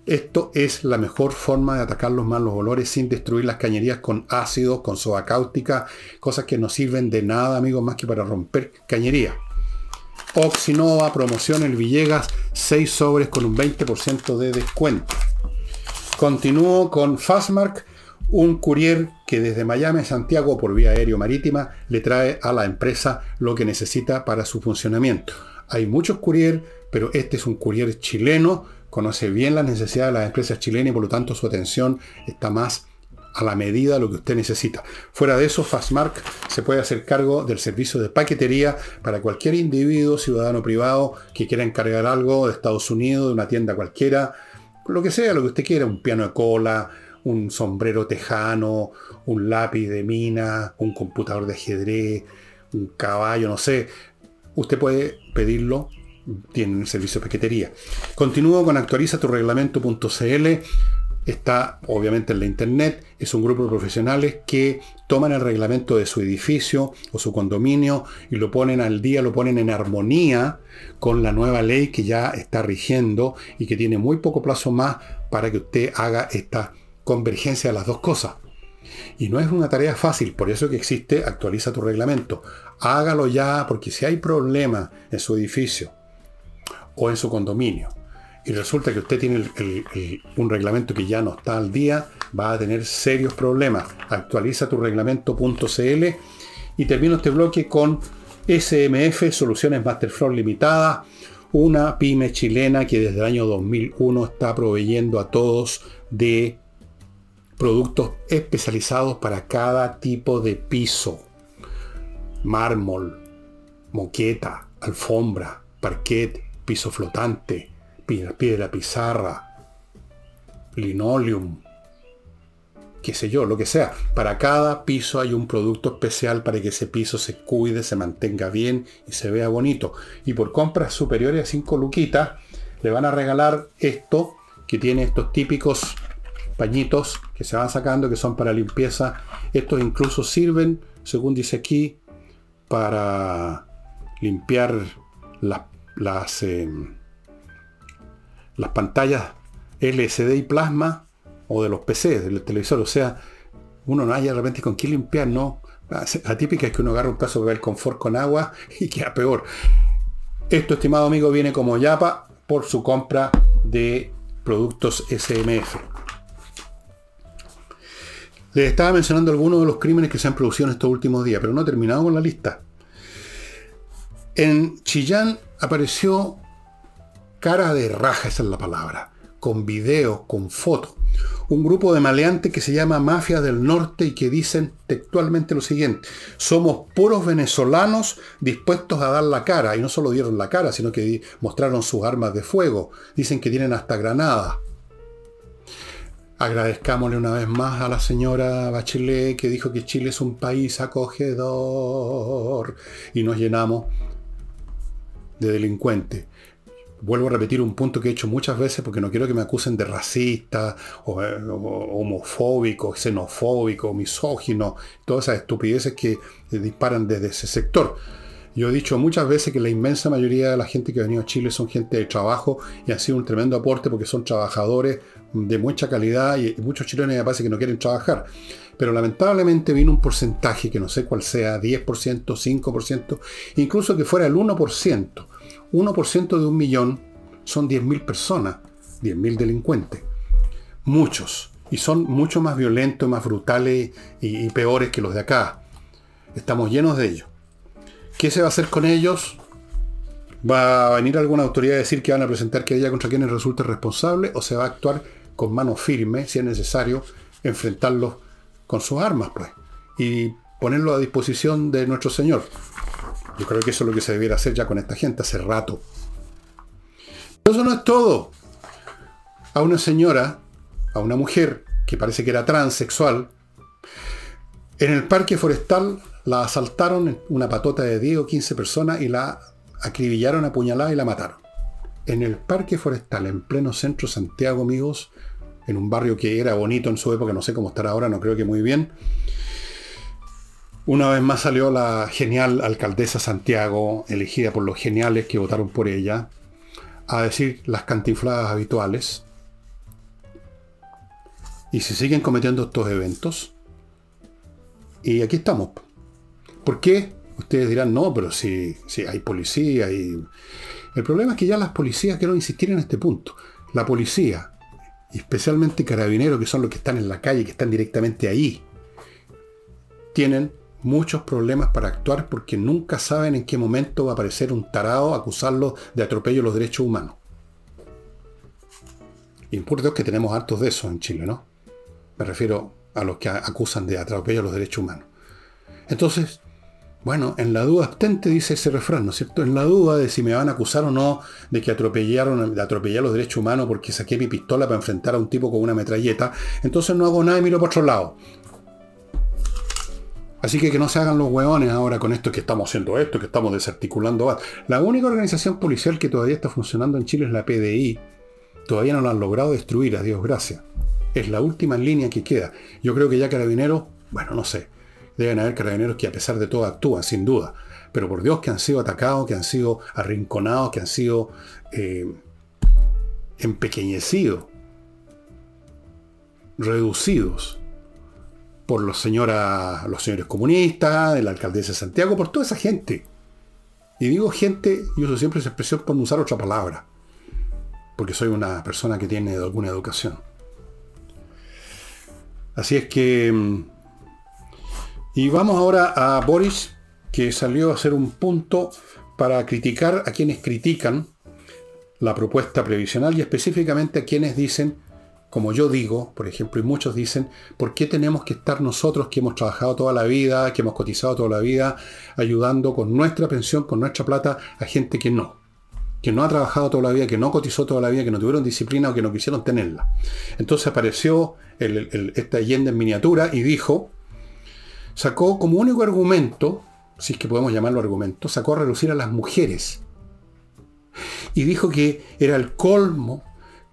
Esto es la mejor forma de atacar los malos olores sin destruir las cañerías con ácidos, con soda cáustica, cosas que no sirven de nada, amigos, más que para romper cañerías. Oxinova, promoción el Villegas, 6 sobres con un 20% de descuento. Continúo con Fastmark, un courier que desde Miami a Santiago por vía aéreo marítima le trae a la empresa lo que necesita para su funcionamiento. Hay muchos courier, pero este es un courier chileno, conoce bien las necesidades de las empresas chilenas y por lo tanto su atención está más a la medida de lo que usted necesita. Fuera de eso, Fastmark se puede hacer cargo del servicio de paquetería para cualquier individuo, ciudadano privado que quiera encargar algo de Estados Unidos, de una tienda cualquiera, lo que sea, lo que usted quiera, un piano de cola, un sombrero tejano, un lápiz de mina, un computador de ajedrez, un caballo, no sé, usted puede pedirlo, tienen el servicio de paquetería. Continúo con actualiza tu reglamento.cl está obviamente en la internet, es un grupo de profesionales que toman el reglamento de su edificio o su condominio y lo ponen al día, lo ponen en armonía con la nueva ley que ya está rigiendo y que tiene muy poco plazo más para que usted haga esta convergencia de las dos cosas. Y no es una tarea fácil, por eso que existe actualiza tu reglamento. Hágalo ya, porque si hay problemas en su edificio o en su condominio, y resulta que usted tiene un reglamento que ya no está al día, va a tener serios problemas. Actualiza tu reglamento.cl y termino este bloque con SMF, Soluciones Masterflow Limitada, una pyme chilena que desde el año 2001 está proveyendo a todos de productos especializados para cada tipo de piso. Mármol, moqueta, alfombra, parquet, piso flotante, piedra, pizarra, linoleum, qué sé yo, lo que sea. Para cada piso hay un producto especial para que ese piso se cuide, se mantenga bien y se vea bonito. Y por compras superiores a 5 luquitas, le van a regalar esto, que tiene estos típicos pañitos que se van sacando, que son para limpieza. Estos incluso sirven, según dice aquí, para limpiar las... Em, las pantallas LCD y plasma o de los PC, del televisor. O sea, uno no haya de repente con qué limpiar, ¿no? La típica es que uno agarra un pedazo de confort con agua <laughs> y queda peor. Esto, estimado amigo, viene como yapa por su compra de productos SMF. Les estaba mencionando algunos de los crímenes que se han producido en estos últimos días, pero no he terminado con la lista. En Chillán apareció cara de raja, esa es la palabra, con videos, con fotos. Un grupo de maleantes que se llama Mafia del Norte y que dicen textualmente lo siguiente, somos puros venezolanos dispuestos a dar la cara, y no solo dieron la cara, sino que mostraron sus armas de fuego, dicen que tienen hasta granadas. Agradezcámosle una vez más a la señora Bachelet que dijo que Chile es un país acogedor y nos llenamos de delincuentes vuelvo a repetir un punto que he hecho muchas veces porque no quiero que me acusen de racista, o, homofóbico, xenofóbico, misógino, todas esas estupideces que disparan desde ese sector. Yo he dicho muchas veces que la inmensa mayoría de la gente que ha venido a Chile son gente de trabajo y ha sido un tremendo aporte porque son trabajadores de mucha calidad y muchos chilenos me parece que no quieren trabajar. Pero lamentablemente vino un porcentaje que no sé cuál sea, 10%, 5%, incluso que fuera el 1%, 1% de un millón son 10.000 personas, 10.000 delincuentes. Muchos. Y son mucho más violentos, más brutales y, peores que los de acá. Estamos llenos de ellos. ¿Qué se va a hacer con ellos? ¿Va a venir alguna autoridad a decir que van a presentar que haya contra quienes resulte responsable? ¿O se va a actuar con mano firme, si es necesario, enfrentarlos con sus armas, pues? Y ponerlo a disposición de nuestro Señor. Yo creo que eso es lo que se debiera hacer ya con esta gente hace rato. Pero eso no es todo. A una señora, a una mujer que parece que era transexual, en el parque forestal la asaltaron una patota de 10 o 15 personas y la acribillaron, apuñalada y la mataron. En el parque forestal, en pleno centro Santiago, amigos, en un barrio que era bonito en su época, no sé cómo estará ahora, no creo que muy bien, una vez más salió la genial alcaldesa Santiago, elegida por los geniales que votaron por ella, a decir las cantinfladas habituales. Y se siguen cometiendo estos eventos. Y aquí estamos. ¿Por qué? Ustedes dirán, no, pero si, si hay policía y... El problema es que ya las policías, quiero insistir en este punto, la policía, especialmente carabineros, que son los que están en la calle, que están directamente ahí, tienen muchos problemas para actuar porque nunca saben en qué momento va a aparecer un tarado a acusarlo de atropello a los derechos humanos. Y por que tenemos hartos de eso en Chile, ¿no? Me refiero a los que acusan de atropello a los derechos humanos. Entonces, bueno, en la duda abstente dice ese refrán, ¿no es cierto? En la duda de si me van a acusar o no de que atropellaron, de atropellar los derechos humanos porque saqué mi pistola para enfrentar a un tipo con una metralleta, entonces no hago nada y miro por otro lado. Así que que no se hagan los hueones ahora con esto que estamos haciendo esto, que estamos desarticulando. La única organización policial que todavía está funcionando en Chile es la PDI. Todavía no lo han logrado destruir, a Dios gracias. Es la última línea que queda. Yo creo que ya carabineros, bueno, no sé. Deben haber carabineros que a pesar de todo actúan, sin duda. Pero por Dios que han sido atacados, que han sido arrinconados, que han sido eh, empequeñecidos, reducidos por los, señora, los señores comunistas, de la alcaldesa de Santiago, por toda esa gente. Y digo gente, y uso siempre esa expresión por usar otra palabra, porque soy una persona que tiene alguna educación. Así es que... Y vamos ahora a Boris, que salió a hacer un punto para criticar a quienes critican la propuesta previsional y específicamente a quienes dicen como yo digo, por ejemplo, y muchos dicen, ¿por qué tenemos que estar nosotros que hemos trabajado toda la vida, que hemos cotizado toda la vida, ayudando con nuestra pensión, con nuestra plata, a gente que no? Que no ha trabajado toda la vida, que no cotizó toda la vida, que no tuvieron disciplina o que no quisieron tenerla. Entonces apareció esta Allende en miniatura y dijo, sacó como único argumento, si es que podemos llamarlo argumento, sacó a reducir a las mujeres. Y dijo que era el colmo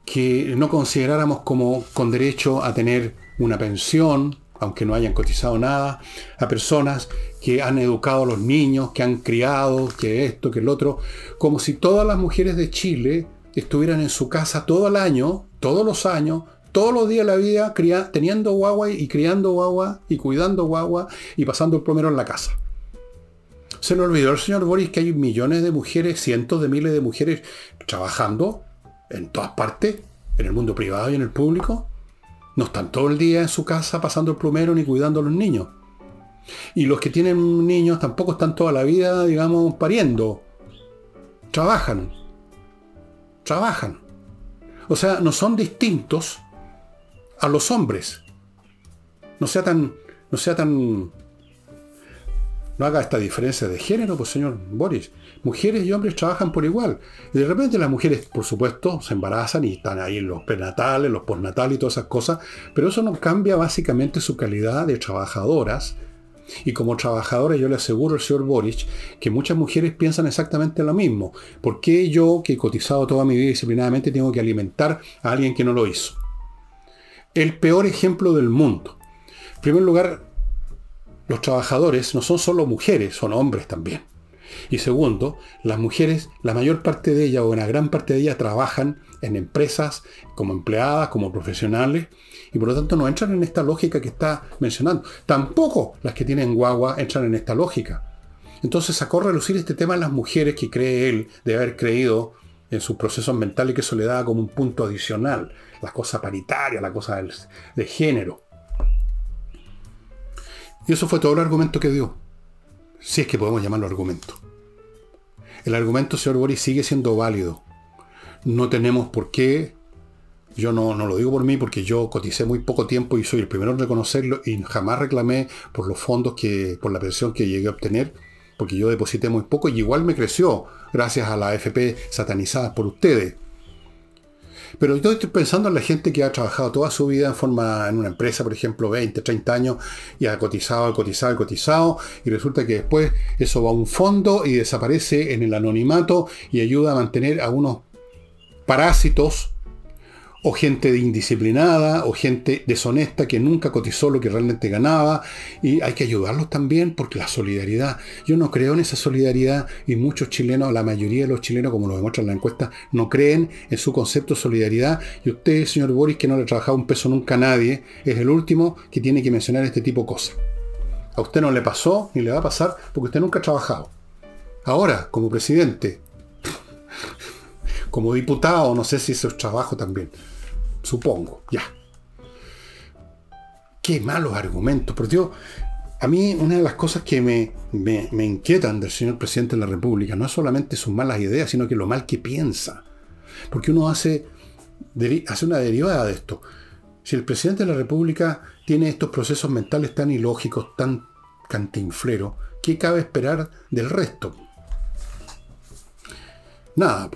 que no consideráramos como con derecho a tener una pensión, aunque no hayan cotizado nada, a personas que han educado a los niños, que han criado, que esto, que el otro, como si todas las mujeres de Chile estuvieran en su casa todo el año, todos los años, todos los días de la vida, teniendo guagua y criando guagua y cuidando guagua y pasando el primero en la casa. Se le olvidó al señor Boris que hay millones de mujeres, cientos de miles de mujeres trabajando en todas partes, en el mundo privado y en el público, no están todo el día en su casa pasando el plumero ni cuidando a los niños. Y los que tienen niños tampoco están toda la vida, digamos, pariendo. Trabajan. Trabajan. O sea, no son distintos a los hombres. No sea tan, no sea tan no haga esta diferencia de género, pues señor Boris. Mujeres y hombres trabajan por igual. Y de repente las mujeres, por supuesto, se embarazan y están ahí en los prenatales, los postnatales y todas esas cosas, pero eso no cambia básicamente su calidad de trabajadoras. Y como trabajadoras yo le aseguro al señor Boris que muchas mujeres piensan exactamente lo mismo. ¿Por qué yo, que he cotizado toda mi vida disciplinadamente, tengo que alimentar a alguien que no lo hizo? El peor ejemplo del mundo. En primer lugar, los trabajadores no son solo mujeres, son hombres también. Y segundo, las mujeres, la mayor parte de ellas o una gran parte de ellas trabajan en empresas como empleadas, como profesionales, y por lo tanto no entran en esta lógica que está mencionando. Tampoco las que tienen guagua entran en esta lógica. Entonces sacó a relucir este tema en las mujeres que cree él de haber creído en sus procesos mentales que eso le daba como un punto adicional, la cosa paritaria, la cosa de género. Y eso fue todo el argumento que dio. Si es que podemos llamarlo argumento. El argumento, señor Boris, sigue siendo válido. No tenemos por qué. Yo no, no lo digo por mí porque yo coticé muy poco tiempo y soy el primero en reconocerlo y jamás reclamé por los fondos que, por la pensión que llegué a obtener, porque yo deposité muy poco y igual me creció gracias a la AFP satanizada por ustedes. Pero yo estoy pensando en la gente que ha trabajado toda su vida en forma en una empresa, por ejemplo, 20, 30 años, y ha cotizado, cotizado, cotizado, y resulta que después eso va a un fondo y desaparece en el anonimato y ayuda a mantener a unos parásitos o gente indisciplinada, o gente deshonesta que nunca cotizó lo que realmente ganaba, y hay que ayudarlos también porque la solidaridad, yo no creo en esa solidaridad, y muchos chilenos, la mayoría de los chilenos, como lo demuestra la encuesta, no creen en su concepto de solidaridad, y usted, señor Boris, que no le ha trabajado un peso nunca a nadie, es el último que tiene que mencionar este tipo de cosas. A usted no le pasó, ni le va a pasar, porque usted nunca ha trabajado. Ahora, como presidente, <laughs> como diputado, no sé si eso es trabajo también. Supongo, ya. Qué malos argumentos. Por Dios, a mí una de las cosas que me, me, inquietan del señor presidente de la República no es solamente sus malas ideas, sino que lo mal que piensa. Porque uno hace, hace una derivada de esto. Si el presidente de la República tiene estos procesos mentales tan ilógicos, tan cantinfleros, ¿qué cabe esperar del resto? Nada.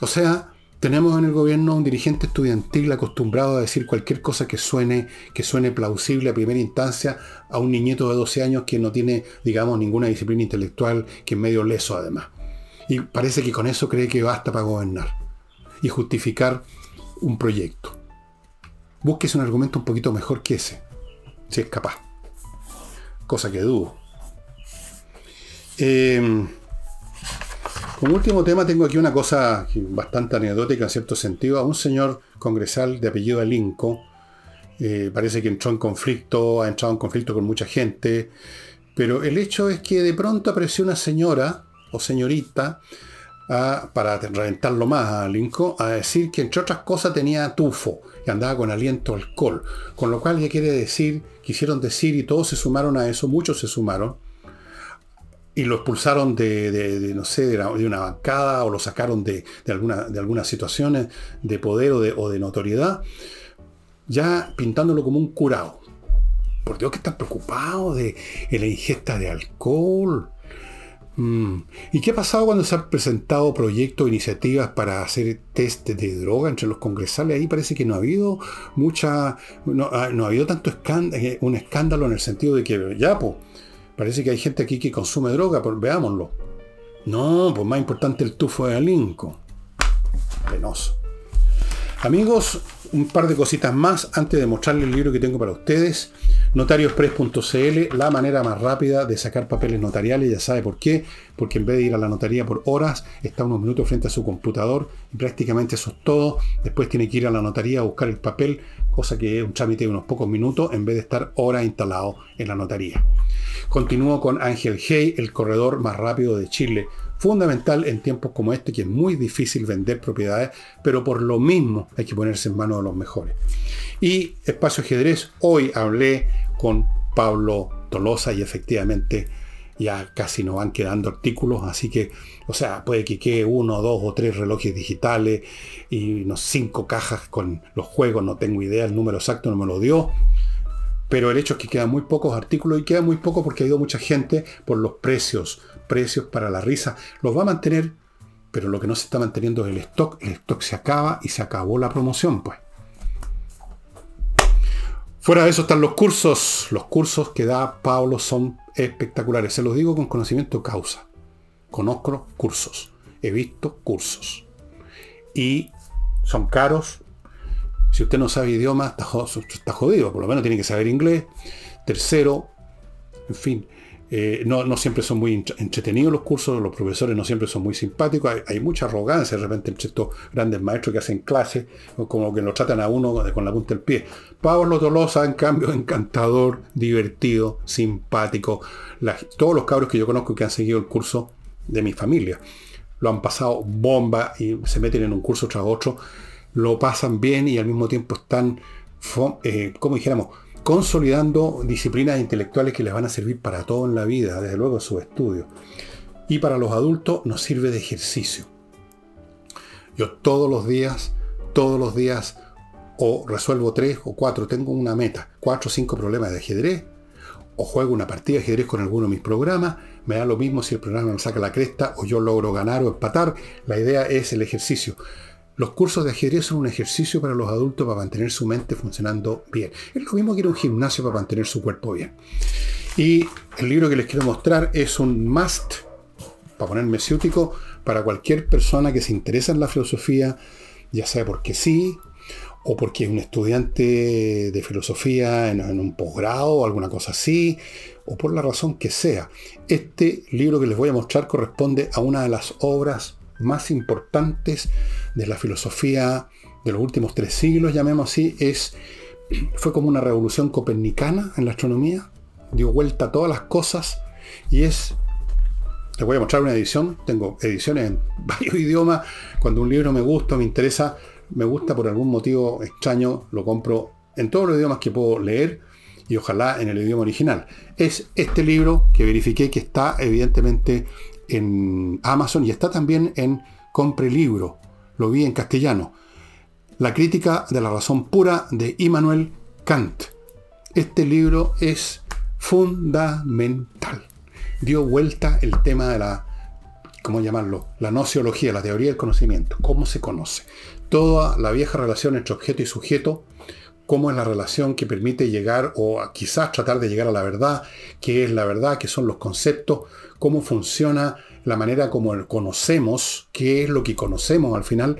O sea, Tenemos en el gobierno un dirigente estudiantil acostumbrado a decir cualquier cosa que suene, que suene plausible a primera instancia a un niñito de 12 años que no tiene, digamos, ninguna disciplina intelectual, que es medio leso además. Y parece que con eso cree que basta para gobernar y justificar un proyecto. Búsquese un argumento un poquito mejor que ese, si es capaz. Cosa que dudo. Eh, como último tema tengo aquí una cosa bastante anecdótica en cierto sentido. A un señor congresal de apellido Alinco, eh, parece que entró en conflicto, ha entrado en conflicto con mucha gente, pero el hecho es que de pronto apareció una señora o señorita para reventarlo más a Alinco, a decir que entre otras cosas tenía tufo y andaba con aliento alcohol. Con lo cual ya quiere decir, quisieron decir y todos se sumaron a eso, muchos se sumaron, y lo expulsaron de, no sé, de, una bancada o lo sacaron de, alguna, de algunas situaciones de poder o de, notoriedad, ya pintándolo como un curado. Por Dios que están preocupados de, la ingesta de alcohol. Mm. ¿Y qué ha pasado cuando se han presentado proyectos, iniciativas para hacer test de droga entre los congresales? Ahí parece que no ha habido mucha, no, ha, habido tanto escándalo, eh, un escándalo en el sentido de que ya, pues, Parece que hay gente aquí que consume droga, pues veámoslo. No, pues más importante el tufo de Alinco. Penoso. Amigos, un par de cositas más antes de mostrarles el libro que tengo para ustedes. Notariospress.cl, la manera más rápida de sacar papeles notariales, ya sabe por qué, porque en vez de ir a la notaría por horas, está unos minutos frente a su computador y prácticamente eso es todo. Después tiene que ir a la notaría a buscar el papel, cosa que es un trámite de unos pocos minutos, en vez de estar horas instalado en la notaría. Continúo con Ángel Hey, el corredor más rápido de Chile. Fundamental en tiempos como este, que es muy difícil vender propiedades, pero por lo mismo hay que ponerse en manos de los mejores. Y Espacio Ajedrez, hoy hablé con Pablo Tolosa y efectivamente ya casi no van quedando artículos, así que, o sea, puede que quede uno, dos o tres relojes digitales y unos cinco cajas con los juegos, no tengo idea, el número exacto no me lo dio, pero el hecho es que quedan muy pocos artículos y queda muy poco porque ha ido mucha gente por los precios. Precios para la risa. Los va a mantener, pero lo que no se está manteniendo es el stock. El stock se acaba y se acabó la promoción, pues. Fuera de eso están los cursos. Los cursos que da Pablo son espectaculares. Se los digo con conocimiento causa. Conozco cursos. He visto cursos. Y son caros, si usted no sabe idioma, está jodido, por lo menos tiene que saber inglés. Tercero, en fin, eh, no, siempre son muy entretenidos los cursos, los profesores no siempre son muy simpáticos, hay, mucha arrogancia de repente entre estos grandes maestros que hacen clases, como que lo tratan a uno con la punta del pie. Pablo Tolosa, en cambio, <laughs> encantador, divertido, simpático. todos los cabros que yo conozco que han seguido el curso de mi familia lo han pasado bomba y se meten en un curso tras otro lo pasan bien y al mismo tiempo están, eh, como dijéramos, consolidando disciplinas intelectuales que les van a servir para todo en la vida, desde luego sus estudios. Y para los adultos nos sirve de ejercicio. Yo todos los días, todos los días, o resuelvo tres o cuatro, tengo una meta, cuatro o cinco problemas de ajedrez, o juego una partida de ajedrez con alguno de mis programas, me da lo mismo si el programa me saca la cresta o yo logro ganar o empatar, la idea es el ejercicio. Los cursos de ajedrez son un ejercicio para los adultos para mantener su mente funcionando bien. Es lo mismo que ir a un gimnasio para mantener su cuerpo bien. Y el libro que les quiero mostrar es un must, para ponerme ciútico, para cualquier persona que se interesa en la filosofía, ya sea porque sí, o porque es un estudiante de filosofía en, en un posgrado o alguna cosa así, o por la razón que sea. Este libro que les voy a mostrar corresponde a una de las obras más importantes de la filosofía de los últimos tres siglos, llamemos así, es, <clears throat> fue como una revolución copernicana en la astronomía, dio vuelta a todas las cosas y es, les voy a mostrar una edición, tengo ediciones en <laughs> varios idiomas, cuando un libro me gusta, me interesa, me gusta por algún motivo extraño, lo compro en todos los idiomas que puedo leer y ojalá en el idioma original. Es este libro que verifiqué que está evidentemente en Amazon y está también en Compre Libro. Lo vi en castellano. La crítica de la razón pura de Immanuel Kant. Este libro es fundamental. Dio vuelta el tema de la ¿cómo llamarlo? La nociología, la teoría del conocimiento, cómo se conoce. Toda la vieja relación entre objeto y sujeto, cómo es la relación que permite llegar o quizás tratar de llegar a la verdad, qué es la verdad, qué son los conceptos, cómo funciona la manera como conocemos, qué es lo que conocemos al final,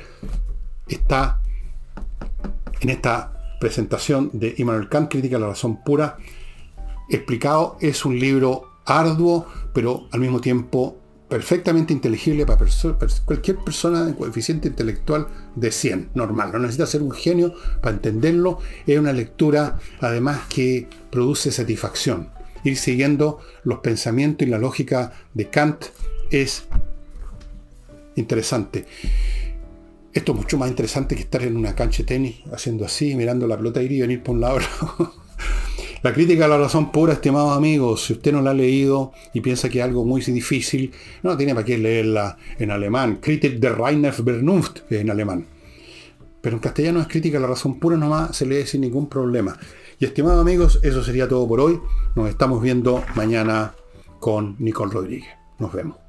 está en esta presentación de Immanuel Kant, Crítica de la Razón Pura, explicado. Es un libro arduo, pero al mismo tiempo perfectamente inteligible para cualquier persona de coeficiente intelectual de 100, normal. No necesita ser un genio para entenderlo. Es una lectura, además, que produce satisfacción. Ir siguiendo los pensamientos y la lógica de Kant es interesante. Esto es mucho más interesante que estar en una cancha de tenis haciendo así, mirando la pelota ir y venir por un lado. <laughs> La crítica a la razón pura, estimados amigos, si usted no la ha leído y piensa que es algo muy difícil, no tiene para qué leerla en alemán. Kritik der Reiner Vernunft en alemán. Pero en castellano es crítica a la razón pura nomás, se lee sin ningún problema. Y estimados amigos, eso sería todo por hoy. Nos estamos viendo mañana con Nicole Rodríguez. Nos vemos.